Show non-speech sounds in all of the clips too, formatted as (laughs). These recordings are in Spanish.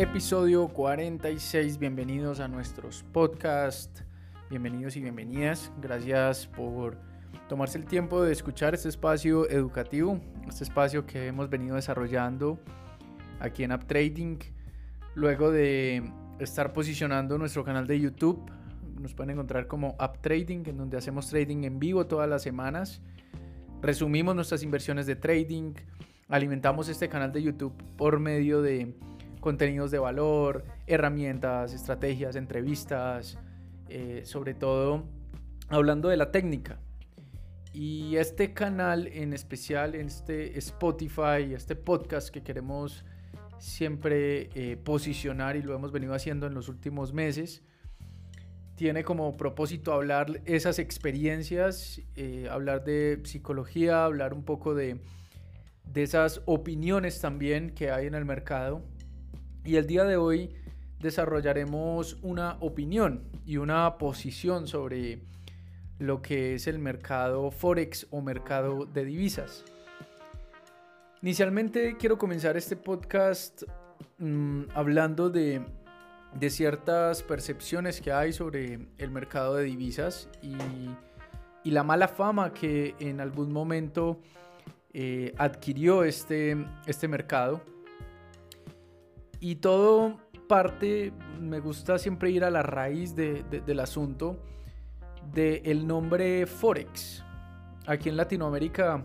episodio 46. Bienvenidos a nuestros podcasts. Bienvenidos y bienvenidas. Gracias por tomarse el tiempo de escuchar este espacio educativo, este espacio que hemos venido desarrollando aquí en UpTrading. Luego de estar posicionando nuestro canal de YouTube, nos pueden encontrar como UpTrading, en donde hacemos trading en vivo todas las semanas. Resumimos nuestras inversiones de trading, alimentamos este canal de YouTube por medio de contenidos de valor, herramientas, estrategias, entrevistas, eh, sobre todo hablando de la técnica. Y este canal en especial, este Spotify, este podcast que queremos siempre eh, posicionar y lo hemos venido haciendo en los últimos meses, tiene como propósito hablar esas experiencias, eh, hablar de psicología, hablar un poco de, de esas opiniones también que hay en el mercado. Y el día de hoy desarrollaremos una opinión y una posición sobre lo que es el mercado forex o mercado de divisas. Inicialmente quiero comenzar este podcast mm, hablando de de ciertas percepciones que hay sobre el mercado de divisas y, la mala fama que en algún momento eh, adquirió este, este mercado. Y todo parte, me gusta siempre ir a la raíz del asunto, del nombre Forex. Aquí en Latinoamérica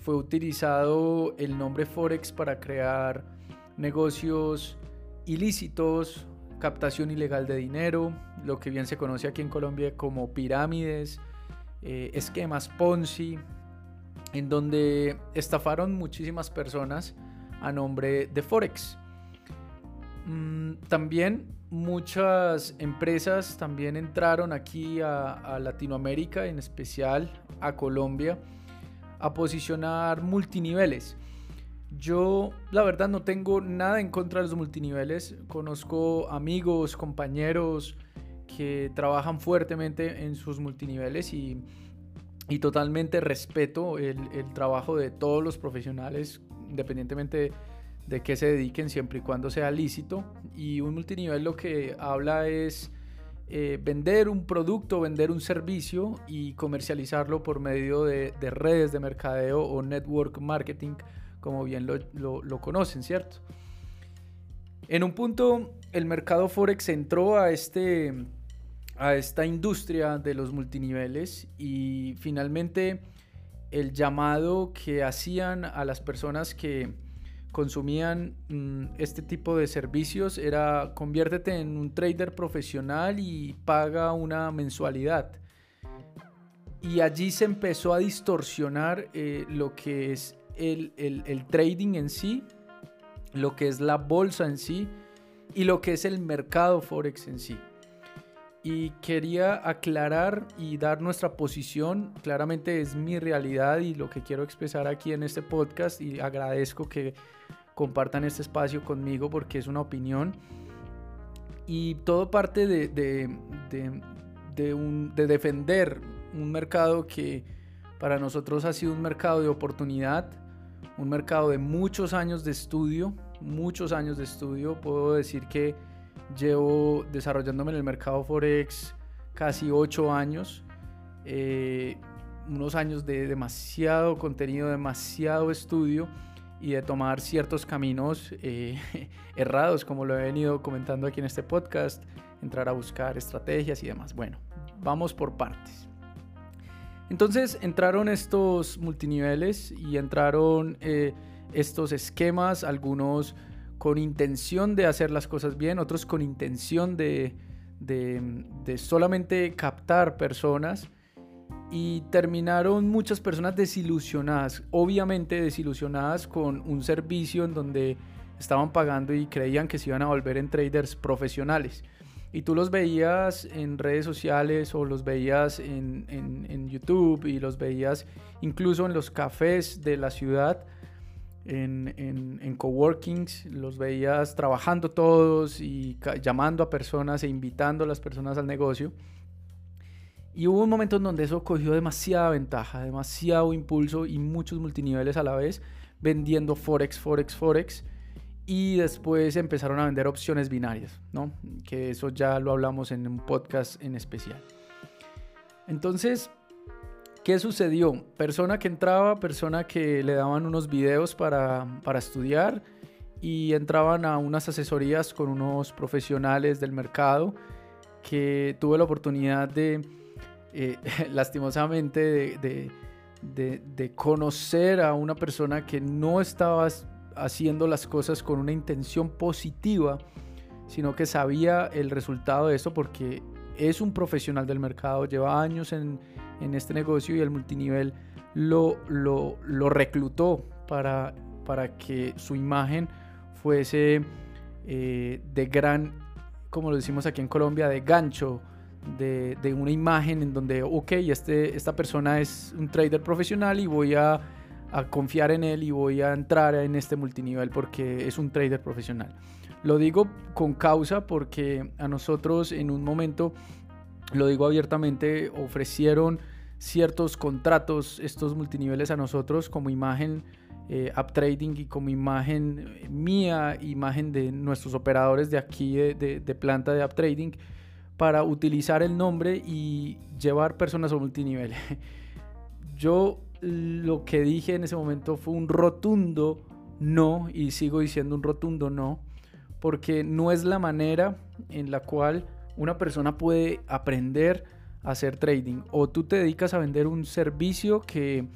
fue utilizado el nombre Forex para crear negocios ilícitos captación ilegal de dinero, lo que bien se conoce aquí en Colombia como pirámides, eh, esquemas Ponzi, en donde estafaron muchísimas personas a nombre de Forex. Mm, también muchas empresas también entraron aquí a Latinoamérica, en especial a Colombia, a posicionar multiniveles. Yo la verdad no tengo nada en contra de los multiniveles. Conozco amigos, compañeros que trabajan fuertemente en sus multiniveles y, totalmente respeto el, trabajo de todos los profesionales, independientemente de qué se dediquen, siempre y cuando sea lícito. Y un multinivel lo que habla es eh, vender un producto, vender un servicio y comercializarlo por medio de redes de mercadeo o network marketing como bien lo, conocen, ¿cierto? En un punto, el mercado Forex entró a, este, a esta industria de los multiniveles y finalmente el llamado que hacían a las personas que consumían mm, este tipo de servicios era conviértete en un trader profesional y paga una mensualidad. Y allí se empezó a distorsionar eh, lo que es el, trading en sí, lo que es la bolsa en sí y lo que es el mercado forex en sí. Y quería aclarar y dar nuestra posición. Claramente es mi realidad y lo que quiero expresar aquí en este podcast y agradezco que compartan este espacio conmigo porque es una opinión. Y todo parte de, de, un, de defender un mercado que para nosotros ha sido un mercado de oportunidad, un mercado de muchos años de estudio, muchos años de estudio. Puedo decir que llevo desarrollándome en el mercado Forex casi ocho años. Eh, unos años de demasiado contenido, demasiado estudio y de tomar ciertos caminos eh, (laughs) errados, como lo he venido comentando aquí en este podcast, entrar a buscar estrategias y demás. Bueno, vamos por partes. Entonces entraron estos multiniveles y entraron eh, estos esquemas, algunos con intención de hacer las cosas bien, otros con intención de, solamente captar personas y terminaron muchas personas desilusionadas, obviamente desilusionadas con un servicio en donde estaban pagando y creían que se iban a volver en traders profesionales. Y tú los veías en redes sociales o los veías en, YouTube y los veías incluso en los cafés de la ciudad, en, en, coworkings, los veías trabajando todos y llamando a personas e invitando a las personas al negocio. Y hubo un momento en donde eso cogió demasiada ventaja, demasiado impulso y muchos multiniveles a la vez vendiendo Forex, Forex, Forex y después empezaron a vender opciones binarias, ¿no? Que eso ya lo hablamos en un podcast en especial. Entonces, ¿qué sucedió? Persona que entraba, persona que le daban unos videos para, para estudiar y entraban a unas asesorías con unos profesionales del mercado que tuve la oportunidad de, eh, (laughs) lastimosamente, de, de, de, conocer a una persona que no estaba haciendo las cosas con una intención positiva, sino que sabía el resultado de eso porque es un profesional del mercado, lleva años en, en este negocio y el multinivel lo, lo, reclutó para, para que su imagen fuese eh, de gran, como lo decimos aquí en Colombia, de gancho, de, de, una imagen en donde, ok, este, esta persona es un trader profesional y voy a, a, confiar en él y voy a entrar en este multinivel porque es un trader profesional. Lo digo con causa porque a nosotros en un momento, lo digo abiertamente, ofrecieron ciertos contratos, estos multiniveles a nosotros como imagen eh, trading y como imagen mía, imagen de nuestros operadores de aquí de, de, planta de trading para utilizar el nombre y llevar personas a multinivel. (laughs) Yo lo que dije en ese momento fue un rotundo no y sigo diciendo un rotundo no porque no es la manera en la cual una persona puede aprender a hacer trading. O tú te dedicas a vender un servicio que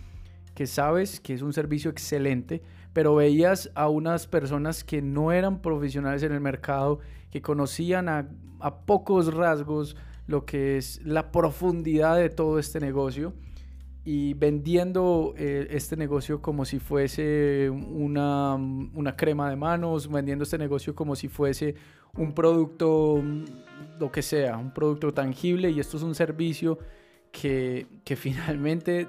que sabes que es un servicio excelente, pero veías a unas personas que no eran profesionales en el mercado, que conocían a, pocos rasgos lo que es la profundidad de todo este negocio y vendiendo eh, este negocio como si fuese una, una, crema de manos, vendiendo este negocio como si fuese un producto, lo que sea, un producto tangible y esto es un servicio que, que (laughs) finalmente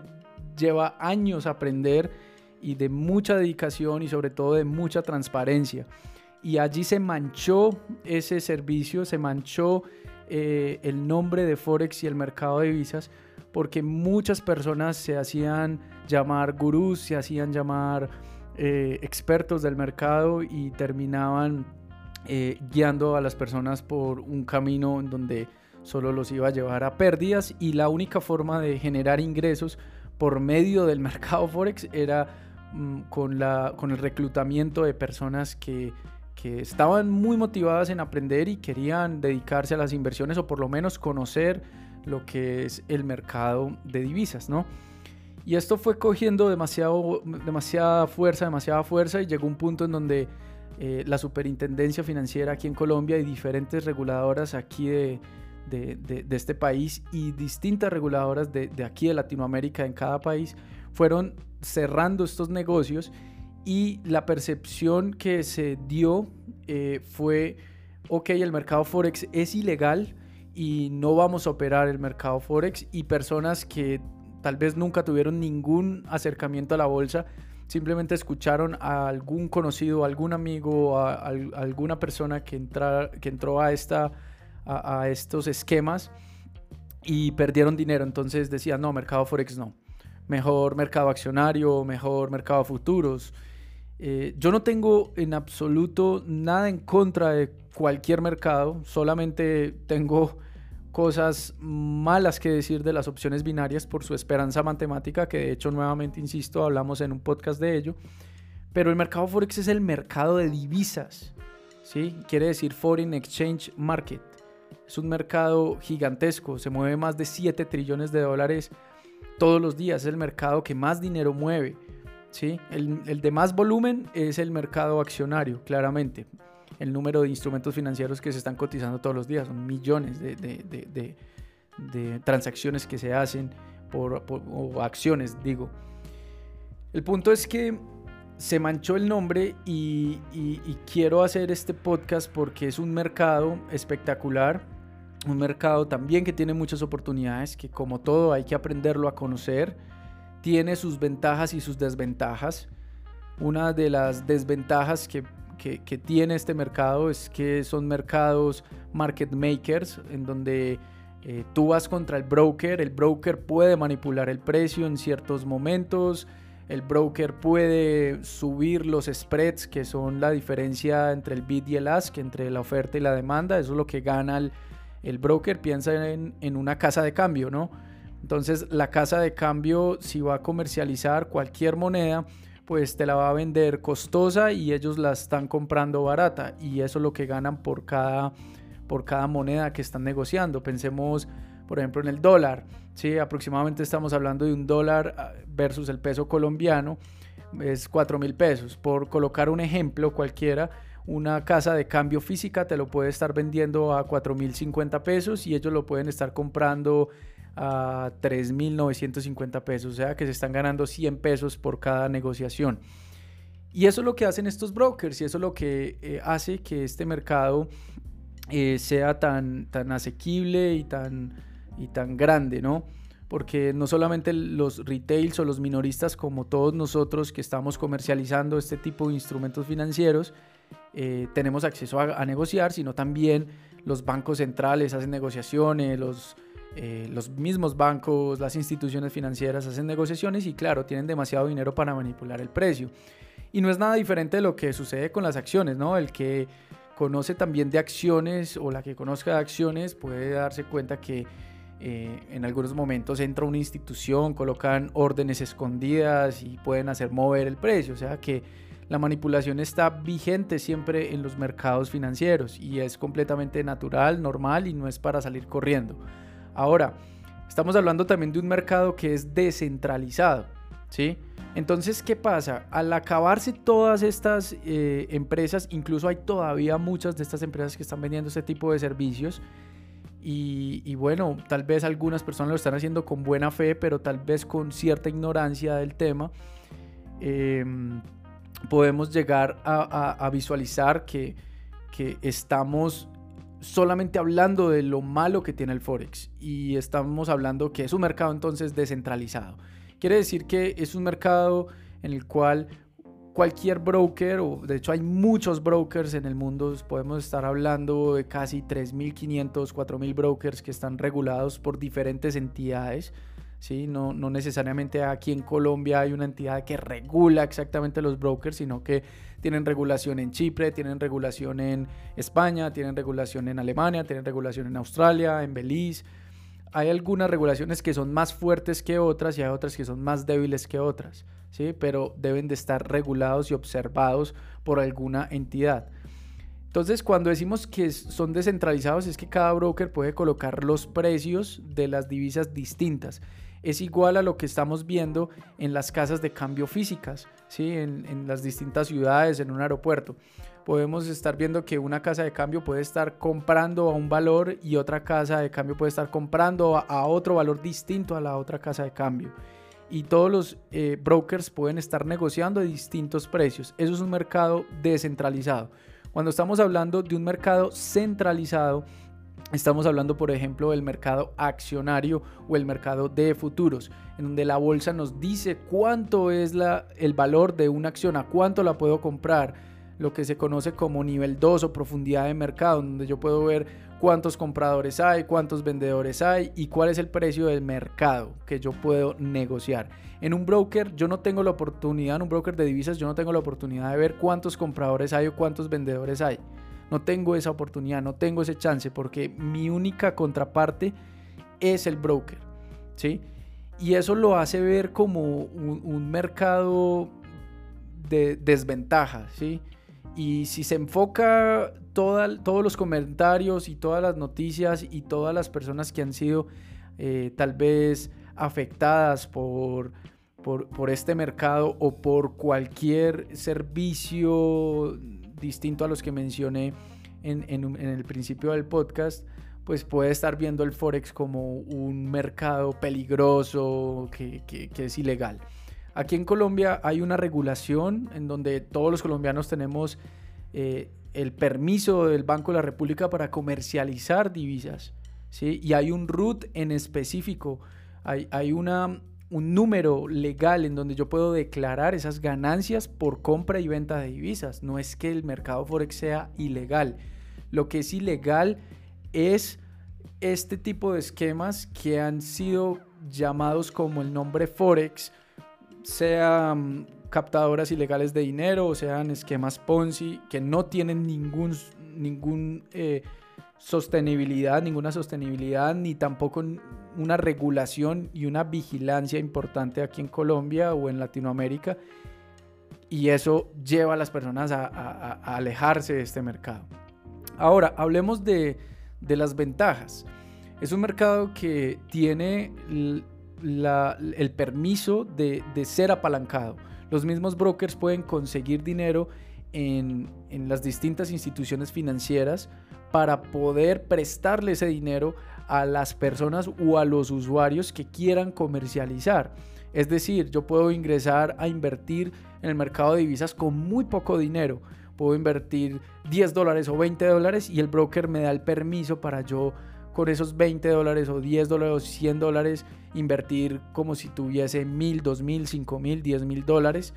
lleva años aprender y de mucha dedicación y sobre todo de mucha transparencia. Y allí se manchó ese servicio, se manchó eh, el nombre de Forex y el mercado de divisas porque muchas personas se hacían llamar gurús, se hacían llamar eh, expertos del mercado y terminaban eh, guiando a las personas por un camino en donde solo los iba a llevar a pérdidas. Y la única forma de generar ingresos por medio del (laughs) mercado Forex era mm, con, la, con el reclutamiento de personas que, que estaban muy motivadas en aprender y querían dedicarse a las inversiones o por lo menos conocer lo que es el mercado de divisas, ¿no? Y esto fue cogiendo demasiado, demasiada fuerza, demasiada fuerza y llegó un punto en donde eh, la superintendencia financiera aquí en Colombia y diferentes reguladoras aquí de, de, este país y distintas reguladoras de, aquí de Latinoamérica en cada país fueron cerrando estos negocios y la percepción que se dio eh, fue, ok, el mercado Forex es ilegal y no vamos a operar el mercado Forex y personas que tal vez nunca tuvieron ningún acercamiento a la bolsa, simplemente escucharon a algún conocido, algún amigo, a, alguna persona que, entra, entró a, estos esquemas y perdieron dinero. Entonces decían, no, mercado Forex no. Mejor mercado accionario, mejor mercado futuros. Eh, yo no tengo en absoluto nada en contra de cualquier mercado, solamente tengo cosas malas que decir de las opciones binarias por su esperanza matemática, que de hecho nuevamente, insisto, hablamos en un podcast de ello. Pero el mercado Forex es el mercado de divisas, ¿sí? Quiere decir Foreign Exchange Market. Es un mercado gigantesco, se mueve más de 7 trillones de dólares todos los días, es el mercado que más dinero mueve. ¿Sí? El, de más volumen es el mercado accionario, claramente. El número de instrumentos financieros que se están cotizando todos los días, son millones de, transacciones que se hacen por, o acciones, digo. El punto es que se manchó el nombre y, quiero hacer este podcast porque es un mercado espectacular, un mercado también que tiene muchas oportunidades, que como todo hay que aprenderlo a conocer, tiene sus ventajas y sus desventajas. Una de las desventajas que, tiene este mercado es que son mercados market makers, en donde eh, tú vas contra el broker, el broker puede manipular el precio en ciertos momentos, el broker puede subir los spreads, que son la diferencia entre el bid y el ask, entre la oferta y la demanda. Eso es lo que gana el, broker. Piensa en, en, una casa de cambio, ¿no? Entonces la casa de cambio, si va a comercializar cualquier moneda, pues te la va a vender costosa y ellos la están comprando barata. Y eso es lo que ganan por cada, por cada moneda que están negociando. Pensemos por ejemplo, en el dólar. ¿sí? Aproximadamente estamos hablando de un dólar ah, versus el peso colombiano, es 4 mil pesos. Por colocar un ejemplo cualquiera, una casa de cambio física te lo puede estar vendiendo a 4 mil 50 pesos y ellos lo pueden estar comprando a 3 mil 950 pesos, o sea que se están ganando 100 pesos por cada negociación. Y eso es lo que hacen estos brokers y eso es lo que eh, hace que este mercado eh, sea tan, tan asequible y tan, y tan grande, ¿no? Porque no solamente los retails o los minoristas como todos nosotros que estamos comercializando este tipo de instrumentos financieros, eh, tenemos acceso a, negociar, sino también los bancos centrales hacen negociaciones, eh, los mismos bancos, las instituciones financieras hacen negociaciones y claro, tienen demasiado dinero para manipular el precio. Y no es nada diferente de lo que sucede con las acciones, ¿no? El que conoce también de acciones o la que conozca de acciones puede darse cuenta que eh, en algunos momentos entra una institución, colocan órdenes escondidas y pueden hacer mover el precio. O sea que la manipulación está vigente siempre en los mercados financieros y es completamente natural, normal y no es para salir corriendo. Ahora, estamos hablando también de un mercado que es descentralizado. ¿sí? Entonces, ¿qué pasa? Al acabarse todas estas eh, empresas, incluso hay todavía muchas de estas empresas que están vendiendo este tipo de servicios, y, bueno, tal vez algunas personas lo están haciendo con buena fe, pero tal vez con cierta ignorancia del tema. Em, podemos llegar a, visualizar que, que, estamos solamente hablando de lo malo que tiene el Forex y estamos hablando que es un mercado entonces descentralizado. Quiere decir que es un mercado en el cual cualquier broker, o de hecho hay muchos brokers en el mundo, podemos estar hablando de casi 3.500, 4.000 brokers que están regulados por diferentes entidades. ¿Sí? No, no necesariamente aquí en Colombia hay una entidad que regula exactamente los brokers, sino que tienen regulación en Chipre, tienen regulación en España, tienen regulación en Alemania, tienen regulación en Australia, en Belice. Hay algunas regulaciones que son más fuertes que otras y hay otras que son más débiles que otras. ¿sí? pero deben de estar regulados y observados por alguna entidad. Entonces, cuando decimos que son descentralizados, es que cada broker puede colocar los precios de las divisas distintas. Es igual a lo que estamos viendo en las casas de cambio físicas, ¿sí? en, las distintas ciudades, en un aeropuerto. Podemos estar viendo que una casa de cambio puede estar comprando a un valor y otra casa de cambio puede estar comprando a otro valor distinto a la otra casa de cambio y todos los eh, brokers pueden estar negociando a distintos precios. Eso es un mercado descentralizado. Cuando estamos hablando de un mercado centralizado, estamos hablando, por ejemplo, del mercado accionario o el mercado de futuros, en donde la bolsa nos dice cuánto es el valor de una acción, a cuánto la puedo comprar, lo que se conoce como nivel 2 o profundidad de mercado, donde yo puedo ver cuántos compradores hay, cuántos vendedores hay y cuál es el precio del mercado que yo puedo negociar. En un broker yo no tengo la oportunidad, en un broker de divisas yo no tengo la oportunidad de ver cuántos compradores hay o cuántos vendedores hay. No tengo esa oportunidad, no tengo ese chance porque mi única contraparte es el broker. ¿sí? Y eso lo hace ver como un, mercado de desventaja. ¿sí? Y si se enfoca todos los comentarios y todas las noticias y todas las personas que han sido eh, tal vez afectadas por, por, este mercado o por cualquier servicio distinto a los que mencioné en, el principio del podcast, pues puede estar viendo el Forex como un mercado peligroso que, es ilegal. Aquí en Colombia hay una regulación en donde todos los colombianos tenemos eh, el permiso del Banco de la República para comercializar divisas. ¿sí? Y hay un RUT en específico, hay una, un número legal en donde yo puedo declarar esas ganancias por compra y venta de divisas. No es que el mercado Forex sea ilegal. Lo que es ilegal es este tipo de esquemas que han sido llamados como el nombre Forex sean captadoras ilegales de dinero o sean esquemas Ponzi que no tienen ningún, ningún eh, sostenibilidad, ninguna sostenibilidad, ni tampoco una regulación y una vigilancia importante aquí en Colombia o en Latinoamérica. Y eso lleva a las personas a, alejarse de este mercado. Ahora, hablemos de, las ventajas. Es un mercado que tiene el permiso de, ser apalancado. Los mismos brokers pueden conseguir dinero en, en las distintas instituciones financieras para poder prestarle ese dinero a las personas o a los usuarios que quieran comercializar. Es decir, yo puedo ingresar a invertir en el mercado de divisas con muy poco dinero. Puedo invertir 10 dólares o 20 dólares y el broker me da el permiso para yo con esos 20 dólares o 10 dólares o 100 dólares invertir como si tuviese mil, dos mil, cinco mil, diez mil dólares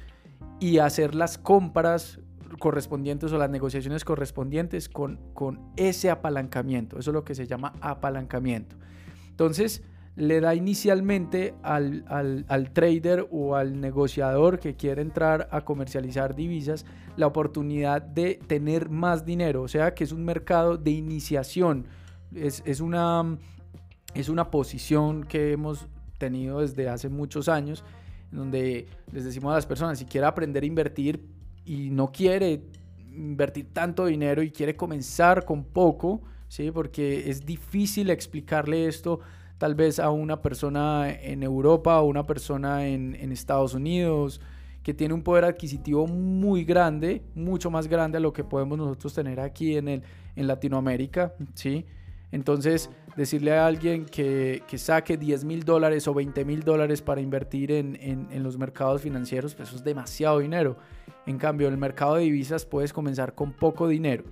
y hacer las compras correspondientes o las negociaciones correspondientes con, con ese apalancamiento. Eso es lo que se llama apalancamiento. Entonces, le da inicialmente al, al, trader o al negociador que quiere entrar a comercializar divisas la oportunidad de tener más dinero, o sea que es un mercado de iniciación, es, es, una, es una posición que hemos tenido desde hace muchos años, donde les decimos a las personas, si quiere aprender a invertir, y no quiere invertir tanto dinero y quiere comenzar con poco, ¿sí? Porque es difícil explicarle esto tal vez a una persona en Europa o una persona en, Estados Unidos que tiene un poder adquisitivo muy grande, mucho más grande a lo que podemos nosotros tener aquí en, el, en Latinoamérica, ¿sí? Entonces, decirle a alguien que, saque 10 mil dólares o 20 mil dólares para invertir en, los mercados financieros, pues eso es demasiado dinero. En cambio, en el mercado de divisas puedes comenzar con poco dinero.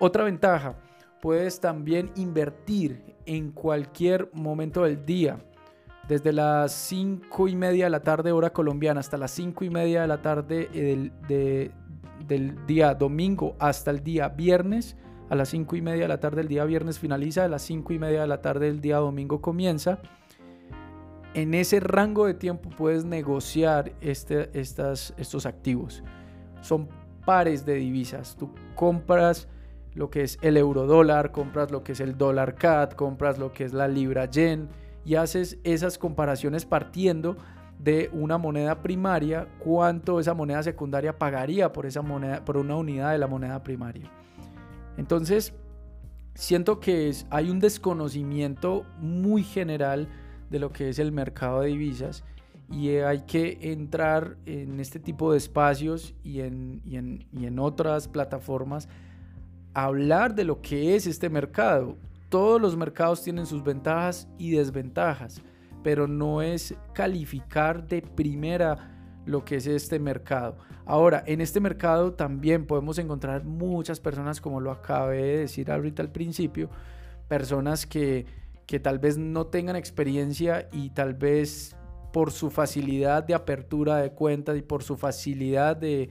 Otra ventaja, puedes también invertir en cualquier momento del día. Desde las 5 y media de la tarde hora colombiana hasta las 5 y media de la tarde del, del día domingo hasta el día viernes. A las 5 y media de la tarde del día viernes finaliza, a las 5 y media de la tarde del día domingo comienza en ese rango de tiempo puedes negociar este, estas, estos activos. Son pares de divisas. Tú compras lo que es el euro dólar, compras lo que es el dólar CAD, compras lo que es la libra yen y haces esas comparaciones partiendo de una moneda primaria, cuánto esa moneda secundaria pagaría por esa moneda por una unidad de la moneda primaria. Entonces, siento que hay un desconocimiento muy general de lo que es el mercado de divisas y hay que entrar en este tipo de espacios y en, y en, y en otras plataformas a hablar de lo que es este mercado. Todos los mercados tienen sus ventajas y desventajas, pero no es calificar de primera lo que es este mercado. Ahora, en este mercado también podemos encontrar muchas personas, como lo acabé de decir ahorita al principio, personas que que tal vez no tengan experiencia y tal vez por su facilidad de apertura de cuentas y por su facilidad de,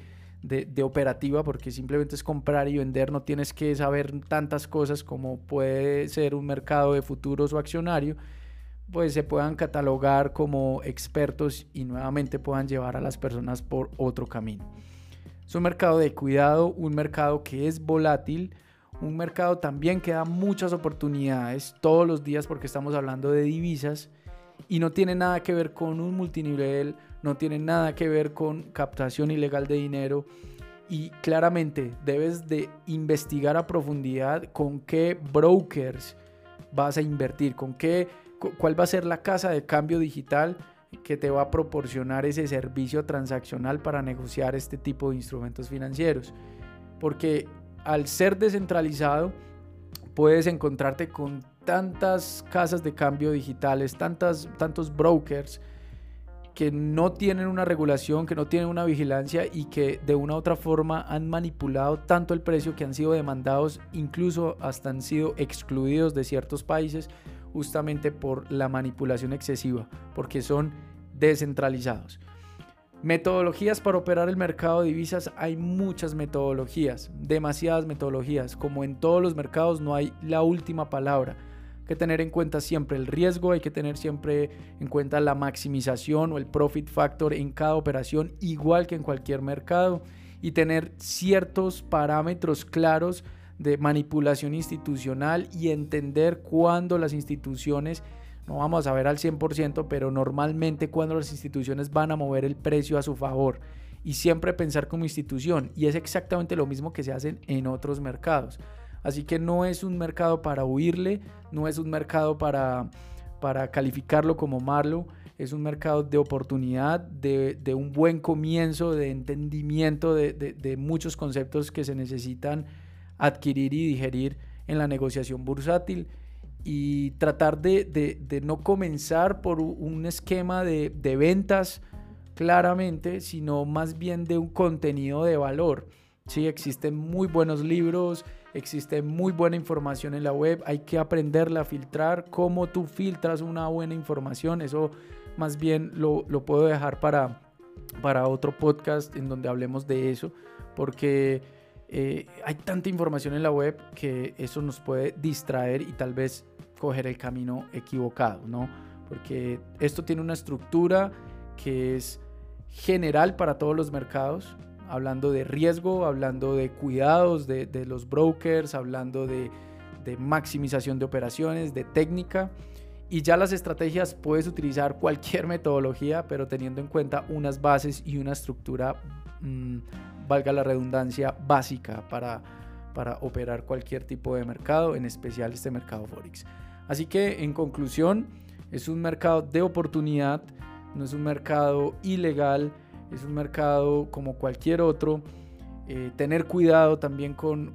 operativa, porque simplemente es comprar y vender, no tienes que saber tantas cosas como puede ser un mercado de futuros o accionario, pues se puedan catalogar como expertos y nuevamente puedan llevar a las personas por otro camino. Es un mercado de cuidado, un mercado que es volátil, un mercado también que da muchas oportunidades todos los días porque estamos hablando de divisas y no tiene nada que ver con un multinivel, no tiene nada que ver con captación ilegal de dinero y claramente debes de investigar a profundidad con qué brokers vas a invertir, con qué cuál va a ser la casa de cambio digital que te va a proporcionar ese servicio transaccional para negociar este tipo de instrumentos financieros. Porque al ser descentralizado, puedes encontrarte con tantas casas de cambio digitales, tantas, tantos brokers que no tienen una regulación, que no tienen una vigilancia y que de una u otra forma han manipulado tanto el precio que han sido demandados, incluso hasta han sido excluidos de ciertos países justamente por la manipulación excesiva, porque son descentralizados. Metodologías para operar el mercado de divisas, hay muchas metodologías, demasiadas metodologías. Como en todos los mercados no hay la última palabra. que tener en cuenta siempre el riesgo, hay que tener siempre en cuenta la maximización o el profit factor en cada operación, igual que en cualquier mercado, y tener ciertos parámetros claros de manipulación institucional y entender cuándo las instituciones, no vamos a ver al 100%, pero normalmente cuando las instituciones van a mover el precio a su favor y siempre pensar como institución. Y es exactamente lo mismo que se hace en otros mercados. Así que no es un mercado para huirle, no es un mercado para, para calificarlo como malo, es un mercado de oportunidad, de, un buen comienzo, de entendimiento de, de, muchos conceptos que se necesitan adquirir y digerir en la negociación bursátil y tratar de, no comenzar por un esquema de, ventas claramente, sino más bien de un contenido de valor. Sí, existen muy buenos libros, existe muy buena información en la web, hay que aprenderla a filtrar, cómo tú filtras una buena información, eso más bien lo, puedo dejar para, para otro podcast en donde hablemos de eso, porque eh, hay tanta información en la web que eso nos puede distraer y tal vez coger el camino equivocado, ¿no? Porque esto tiene una estructura que es general para todos los mercados, hablando de riesgo, hablando de cuidados de, los brokers, hablando de, maximización de operaciones, de técnica. Y ya las estrategias puedes utilizar (laughs) cualquier metodología, pero teniendo en cuenta unas bases y una estructura, mm, valga la redundancia, básica para, para operar cualquier tipo de mercado, en especial este mercado Forex. Así que en conclusión, es un mercado de oportunidad, no es un mercado ilegal, es un mercado como cualquier otro. Eh, tener cuidado también con,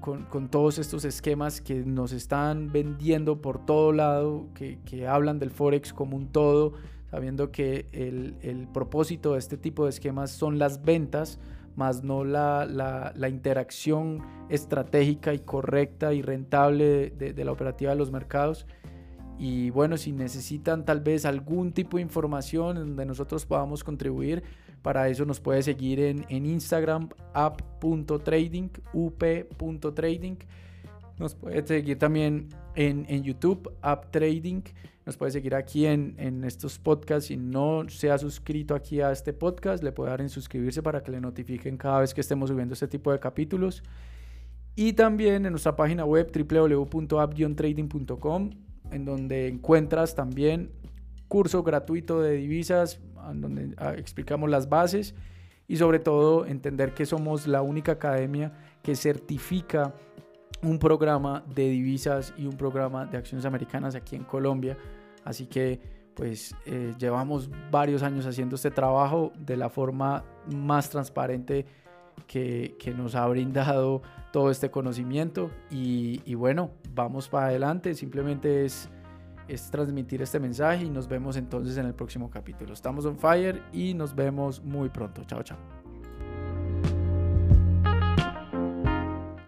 todos estos esquemas que nos están vendiendo por todo lado, que, hablan del Forex como un todo, sabiendo que el, propósito de este tipo de esquemas son las ventas, más no la, interacción estratégica y correcta y rentable de la operativa de los mercados. Y bueno, si necesitan tal vez algún tipo de información donde nosotros podamos contribuir, para eso nos puede seguir en, en Instagram, app.trading, up.trading. Nos puede seguir también en, en YouTube, App Trading. Nos puede seguir aquí en, en, estos podcasts. Si no se ha suscrito aquí a este podcast, le puede dar en suscribirse para que le notifiquen cada vez que estemos subiendo este tipo de capítulos. Y también en nuestra página web www.app-trading.com, en donde encuentras también curso gratuito de divisas, donde ah, explicamos las bases y sobre todo entender que somos la única academia que certifica un programa de divisas y un programa de acciones americanas aquí en Colombia. Así que pues eh, llevamos varios años haciendo este trabajo de la forma más transparente que, que nos ha brindado todo este conocimiento y, y bueno, vamos para adelante, simplemente es es transmitir este mensaje y nos vemos entonces en el próximo capítulo. Estamos on fire y nos vemos muy pronto. Chao, chao.